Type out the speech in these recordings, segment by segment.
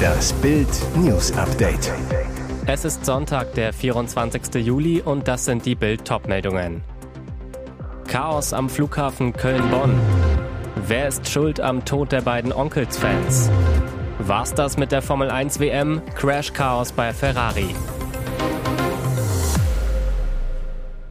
Das Bild News Update. Es ist Sonntag, der 24. Juli und das sind die Bild meldungen Chaos am Flughafen Köln-Bonn. Wer ist schuld am Tod der beiden Onkels-Fans? War's das mit der Formel 1 WM? Crash Chaos bei Ferrari.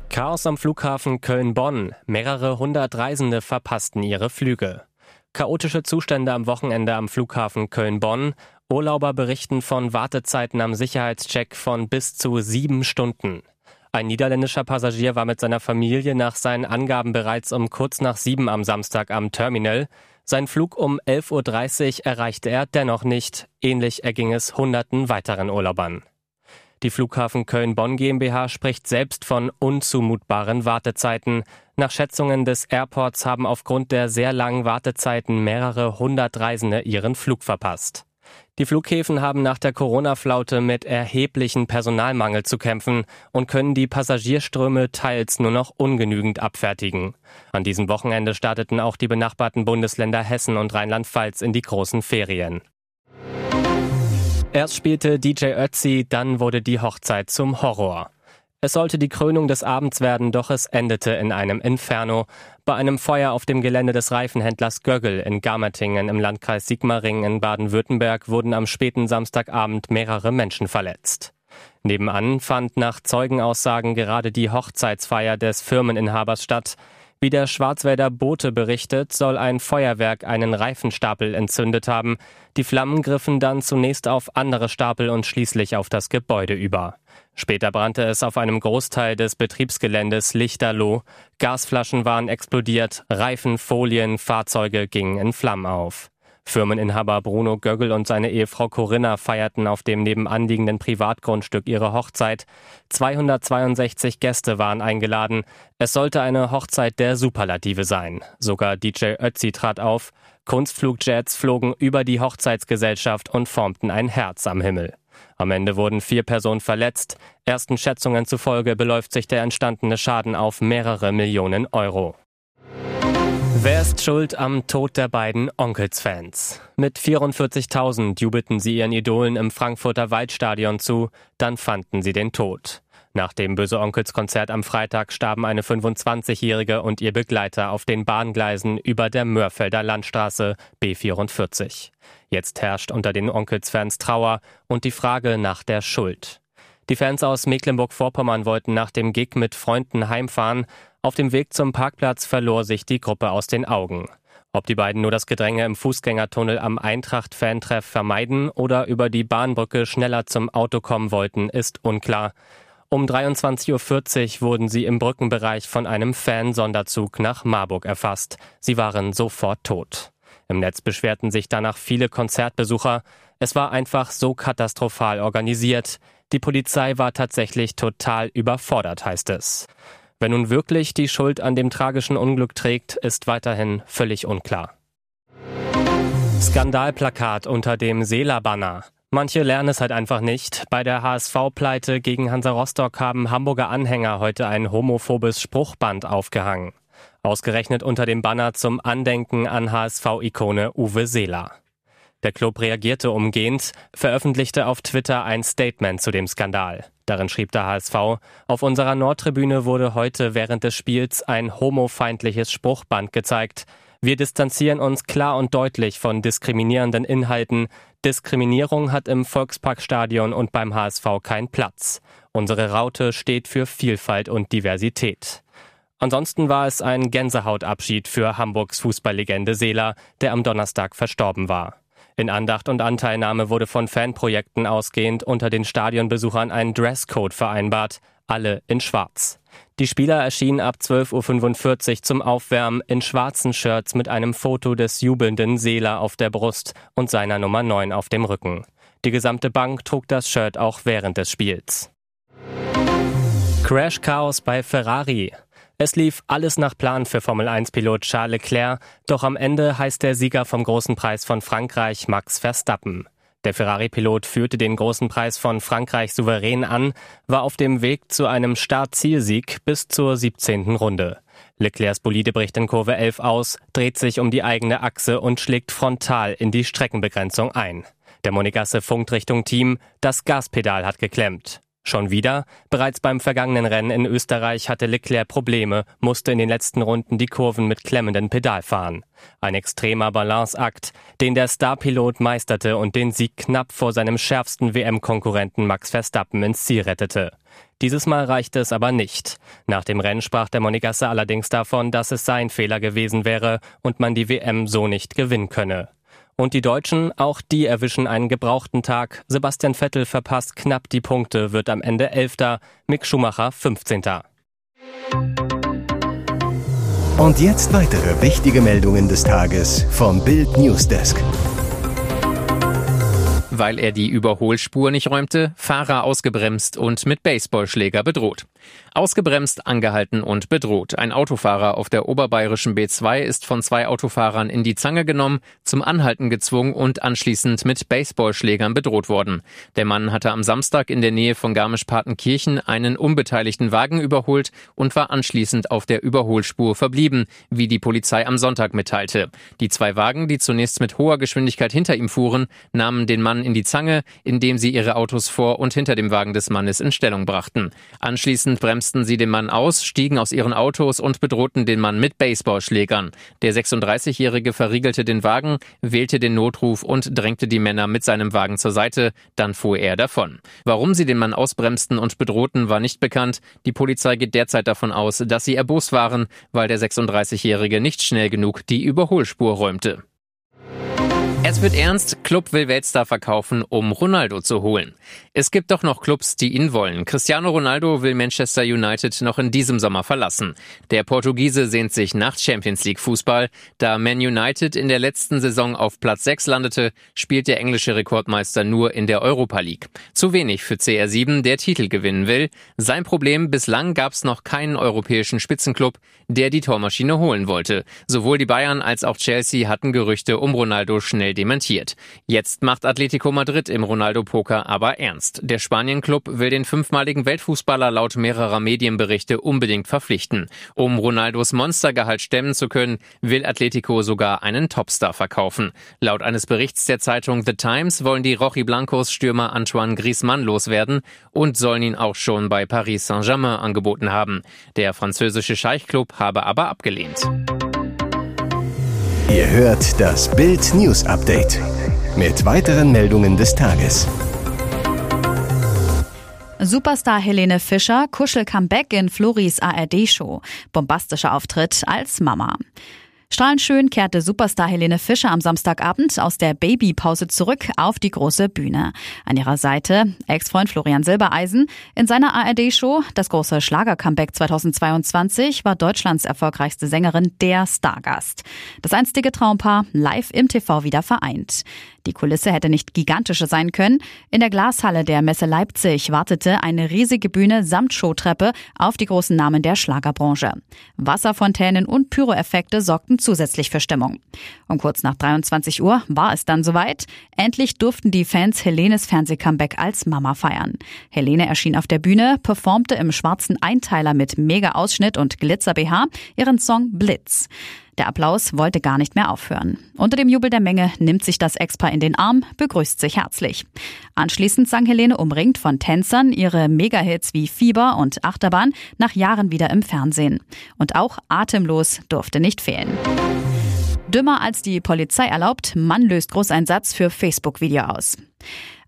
Chaos am Flughafen Köln-Bonn. Mehrere hundert Reisende verpassten ihre Flüge. Chaotische Zustände am Wochenende am Flughafen Köln-Bonn. Urlauber berichten von Wartezeiten am Sicherheitscheck von bis zu sieben Stunden. Ein niederländischer Passagier war mit seiner Familie nach seinen Angaben bereits um kurz nach sieben am Samstag am Terminal. Sein Flug um 11.30 Uhr erreichte er dennoch nicht. Ähnlich erging es hunderten weiteren Urlaubern. Die Flughafen Köln-Bonn GmbH spricht selbst von unzumutbaren Wartezeiten. Nach Schätzungen des Airports haben aufgrund der sehr langen Wartezeiten mehrere hundert Reisende ihren Flug verpasst. Die Flughäfen haben nach der Corona-Flaute mit erheblichen Personalmangel zu kämpfen und können die Passagierströme teils nur noch ungenügend abfertigen. An diesem Wochenende starteten auch die benachbarten Bundesländer Hessen und Rheinland-Pfalz in die großen Ferien. Erst spielte DJ Ötzi, dann wurde die Hochzeit zum Horror. Es sollte die Krönung des Abends werden, doch es endete in einem Inferno. Bei einem Feuer auf dem Gelände des Reifenhändlers Göggel in Garmertingen im Landkreis Sigmaringen in Baden-Württemberg wurden am späten Samstagabend mehrere Menschen verletzt. Nebenan fand nach Zeugenaussagen gerade die Hochzeitsfeier des Firmeninhabers statt. Wie der Schwarzwälder Bote berichtet, soll ein Feuerwerk einen Reifenstapel entzündet haben. Die Flammen griffen dann zunächst auf andere Stapel und schließlich auf das Gebäude über. Später brannte es auf einem Großteil des Betriebsgeländes Lichterloh. Gasflaschen waren explodiert, Reifen, Folien, Fahrzeuge gingen in Flammen auf. Firmeninhaber Bruno Göggel und seine Ehefrau Corinna feierten auf dem nebenanliegenden Privatgrundstück ihre Hochzeit. 262 Gäste waren eingeladen. Es sollte eine Hochzeit der Superlative sein. Sogar DJ Ötzi trat auf. Kunstflugjets flogen über die Hochzeitsgesellschaft und formten ein Herz am Himmel. Am Ende wurden vier Personen verletzt. Ersten Schätzungen zufolge beläuft sich der entstandene Schaden auf mehrere Millionen Euro. Wer ist schuld am Tod der beiden Onkels-Fans? Mit 44.000 jubelten sie ihren Idolen im Frankfurter Waldstadion zu, dann fanden sie den Tod. Nach dem Böse Onkels Konzert am Freitag starben eine 25-Jährige und ihr Begleiter auf den Bahngleisen über der Mörfelder Landstraße B44. Jetzt herrscht unter den Onkels-Fans Trauer und die Frage nach der Schuld. Die Fans aus Mecklenburg-Vorpommern wollten nach dem Gig mit Freunden heimfahren, auf dem Weg zum Parkplatz verlor sich die Gruppe aus den Augen. Ob die beiden nur das Gedränge im Fußgängertunnel am Eintracht-Fantreff vermeiden oder über die Bahnbrücke schneller zum Auto kommen wollten, ist unklar. Um 23.40 Uhr wurden sie im Brückenbereich von einem Fan-Sonderzug nach Marburg erfasst. Sie waren sofort tot. Im Netz beschwerten sich danach viele Konzertbesucher. Es war einfach so katastrophal organisiert. Die Polizei war tatsächlich total überfordert, heißt es. Wer nun wirklich die Schuld an dem tragischen Unglück trägt, ist weiterhin völlig unklar. Skandalplakat unter dem Seela-Banner. Manche lernen es halt einfach nicht. Bei der HSV-Pleite gegen Hansa Rostock haben Hamburger Anhänger heute ein homophobes Spruchband aufgehangen. Ausgerechnet unter dem Banner zum Andenken an HSV-Ikone Uwe Seeler. Der Club reagierte umgehend, veröffentlichte auf Twitter ein Statement zu dem Skandal. Darin schrieb der HSV, auf unserer Nordtribüne wurde heute während des Spiels ein homofeindliches Spruchband gezeigt. Wir distanzieren uns klar und deutlich von diskriminierenden Inhalten. Diskriminierung hat im Volksparkstadion und beim HSV keinen Platz. Unsere Raute steht für Vielfalt und Diversität. Ansonsten war es ein Gänsehautabschied für Hamburgs Fußballlegende Seeler, der am Donnerstag verstorben war. In Andacht und Anteilnahme wurde von Fanprojekten ausgehend unter den Stadionbesuchern ein Dresscode vereinbart, alle in Schwarz. Die Spieler erschienen ab 12.45 Uhr zum Aufwärmen in schwarzen Shirts mit einem Foto des jubelnden Seeler auf der Brust und seiner Nummer 9 auf dem Rücken. Die gesamte Bank trug das Shirt auch während des Spiels. Crash Chaos bei Ferrari. Es lief alles nach Plan für Formel-1-Pilot Charles Leclerc, doch am Ende heißt der Sieger vom Großen Preis von Frankreich Max Verstappen. Der Ferrari-Pilot führte den Großen Preis von Frankreich souverän an, war auf dem Weg zu einem Start-Zielsieg bis zur 17. Runde. Leclercs Bolide bricht in Kurve 11 aus, dreht sich um die eigene Achse und schlägt frontal in die Streckenbegrenzung ein. Der Monegasse funkt Richtung Team, das Gaspedal hat geklemmt. Schon wieder? Bereits beim vergangenen Rennen in Österreich hatte Leclerc Probleme, musste in den letzten Runden die Kurven mit klemmendem Pedal fahren. Ein extremer Balanceakt, den der Starpilot meisterte und den Sieg knapp vor seinem schärfsten WM-Konkurrenten Max Verstappen ins Ziel rettete. Dieses Mal reichte es aber nicht. Nach dem Rennen sprach der Monegasse allerdings davon, dass es sein Fehler gewesen wäre und man die WM so nicht gewinnen könne. Und die Deutschen, auch die erwischen einen gebrauchten Tag. Sebastian Vettel verpasst knapp die Punkte, wird am Ende Elfter, Mick Schumacher 15. Und jetzt weitere wichtige Meldungen des Tages vom Bild Newsdesk weil er die Überholspur nicht räumte, Fahrer ausgebremst und mit Baseballschläger bedroht. Ausgebremst, angehalten und bedroht. Ein Autofahrer auf der oberbayerischen B2 ist von zwei Autofahrern in die Zange genommen, zum Anhalten gezwungen und anschließend mit Baseballschlägern bedroht worden. Der Mann hatte am Samstag in der Nähe von Garmisch-Partenkirchen einen unbeteiligten Wagen überholt und war anschließend auf der Überholspur verblieben, wie die Polizei am Sonntag mitteilte. Die zwei Wagen, die zunächst mit hoher Geschwindigkeit hinter ihm fuhren, nahmen den Mann in die Zange, indem sie ihre Autos vor und hinter dem Wagen des Mannes in Stellung brachten. Anschließend bremsten sie den Mann aus, stiegen aus ihren Autos und bedrohten den Mann mit Baseballschlägern. Der 36-Jährige verriegelte den Wagen, wählte den Notruf und drängte die Männer mit seinem Wagen zur Seite, dann fuhr er davon. Warum sie den Mann ausbremsten und bedrohten, war nicht bekannt. Die Polizei geht derzeit davon aus, dass sie erbost waren, weil der 36-Jährige nicht schnell genug die Überholspur räumte. Es wird ernst, Club will Weltstar verkaufen, um Ronaldo zu holen. Es gibt doch noch Clubs, die ihn wollen. Cristiano Ronaldo will Manchester United noch in diesem Sommer verlassen. Der Portugiese sehnt sich nach Champions League Fußball. Da Man United in der letzten Saison auf Platz 6 landete, spielt der englische Rekordmeister nur in der Europa League. Zu wenig für CR7, der Titel gewinnen will. Sein Problem, bislang gab es noch keinen europäischen Spitzenclub, der die Tormaschine holen wollte. Sowohl die Bayern als auch Chelsea hatten Gerüchte um Ronaldo schnell dementiert. Jetzt macht Atletico Madrid im Ronaldo-Poker aber ernst. Der Spanien-Club will den fünfmaligen Weltfußballer laut mehrerer Medienberichte unbedingt verpflichten. Um Ronaldos Monstergehalt stemmen zu können, will Atletico sogar einen Topstar verkaufen. Laut eines Berichts der Zeitung The Times wollen die Rochi Blancos Stürmer Antoine Griezmann loswerden und sollen ihn auch schon bei Paris Saint-Germain angeboten haben. Der französische Scheichclub habe aber abgelehnt. Ihr hört das Bild News Update mit weiteren Meldungen des Tages. Superstar Helene Fischer Kuschel-Comeback in Floris ARD-Show. Bombastischer Auftritt als Mama. Strahlend schön kehrte Superstar Helene Fischer am Samstagabend aus der Babypause zurück auf die große Bühne. An ihrer Seite Ex-Freund Florian Silbereisen. In seiner ARD-Show Das große Schlager-Comeback 2022 war Deutschlands erfolgreichste Sängerin der Stargast. Das einstige Traumpaar live im TV wieder vereint. Die Kulisse hätte nicht gigantischer sein können. In der Glashalle der Messe Leipzig wartete eine riesige Bühne samt Showtreppe auf die großen Namen der Schlagerbranche. Wasserfontänen und Pyroeffekte sorgten zusätzlich für Stimmung. Um kurz nach 23 Uhr war es dann soweit. Endlich durften die Fans Helenes Fernsehcomeback als Mama feiern. Helene erschien auf der Bühne, performte im schwarzen Einteiler mit Mega-Ausschnitt und Glitzer-BH ihren Song Blitz. Der Applaus wollte gar nicht mehr aufhören. Unter dem Jubel der Menge nimmt sich das Ex-Paar in den Arm, begrüßt sich herzlich. Anschließend sang Helene umringt von Tänzern ihre Megahits wie Fieber und Achterbahn nach Jahren wieder im Fernsehen. Und auch Atemlos durfte nicht fehlen. Dümmer als die Polizei erlaubt, Mann löst Großeinsatz für Facebook-Video aus.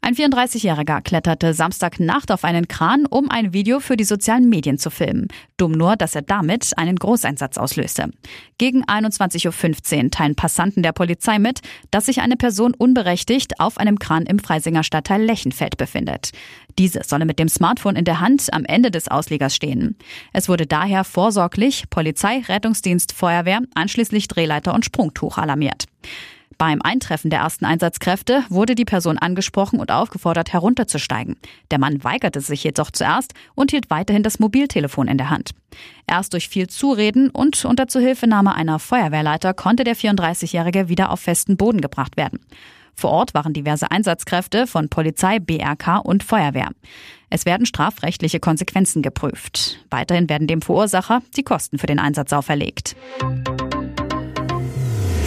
Ein 34-Jähriger kletterte Samstagnacht auf einen Kran, um ein Video für die sozialen Medien zu filmen. Dumm nur, dass er damit einen Großeinsatz auslöste. Gegen 21.15 Uhr teilen Passanten der Polizei mit, dass sich eine Person unberechtigt auf einem Kran im Freisinger Stadtteil Lechenfeld befindet. Diese solle mit dem Smartphone in der Hand am Ende des Auslegers stehen. Es wurde daher vorsorglich Polizei, Rettungsdienst, Feuerwehr, anschließend Drehleiter und Sprungtuch alarmiert. Beim Eintreffen der ersten Einsatzkräfte wurde die Person angesprochen und aufgefordert, herunterzusteigen. Der Mann weigerte sich jedoch zuerst und hielt weiterhin das Mobiltelefon in der Hand. Erst durch viel Zureden und unter Zuhilfenahme einer Feuerwehrleiter konnte der 34-Jährige wieder auf festen Boden gebracht werden. Vor Ort waren diverse Einsatzkräfte von Polizei, BRK und Feuerwehr. Es werden strafrechtliche Konsequenzen geprüft. Weiterhin werden dem Verursacher die Kosten für den Einsatz auferlegt.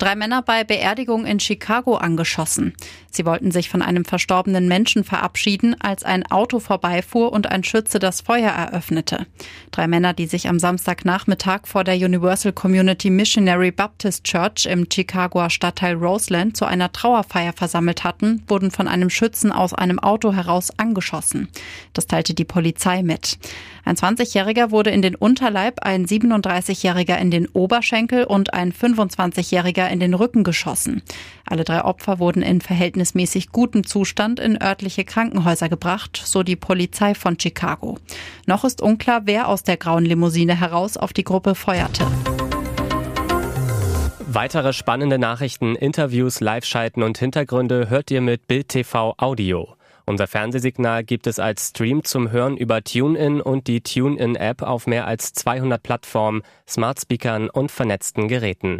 Drei Männer bei Beerdigung in Chicago angeschossen. Sie wollten sich von einem verstorbenen Menschen verabschieden, als ein Auto vorbeifuhr und ein Schütze das Feuer eröffnete. Drei Männer, die sich am Samstagnachmittag vor der Universal Community Missionary Baptist Church im Chicagoer Stadtteil Roseland zu einer Trauerfeier versammelt hatten, wurden von einem Schützen aus einem Auto heraus angeschossen. Das teilte die Polizei mit. Ein 20-Jähriger wurde in den Unterleib, ein 37-Jähriger in den Oberschenkel und ein 25-Jähriger in den Rücken geschossen. Alle drei Opfer wurden in verhältnismäßig gutem Zustand in örtliche Krankenhäuser gebracht, so die Polizei von Chicago. Noch ist unklar, wer aus der grauen Limousine heraus auf die Gruppe feuerte. Weitere spannende Nachrichten, Interviews, Live-Schalten und Hintergründe hört ihr mit Bild TV Audio. Unser Fernsehsignal gibt es als Stream zum Hören über TuneIn und die TuneIn-App auf mehr als 200 Plattformen, Smart Speakern und vernetzten Geräten.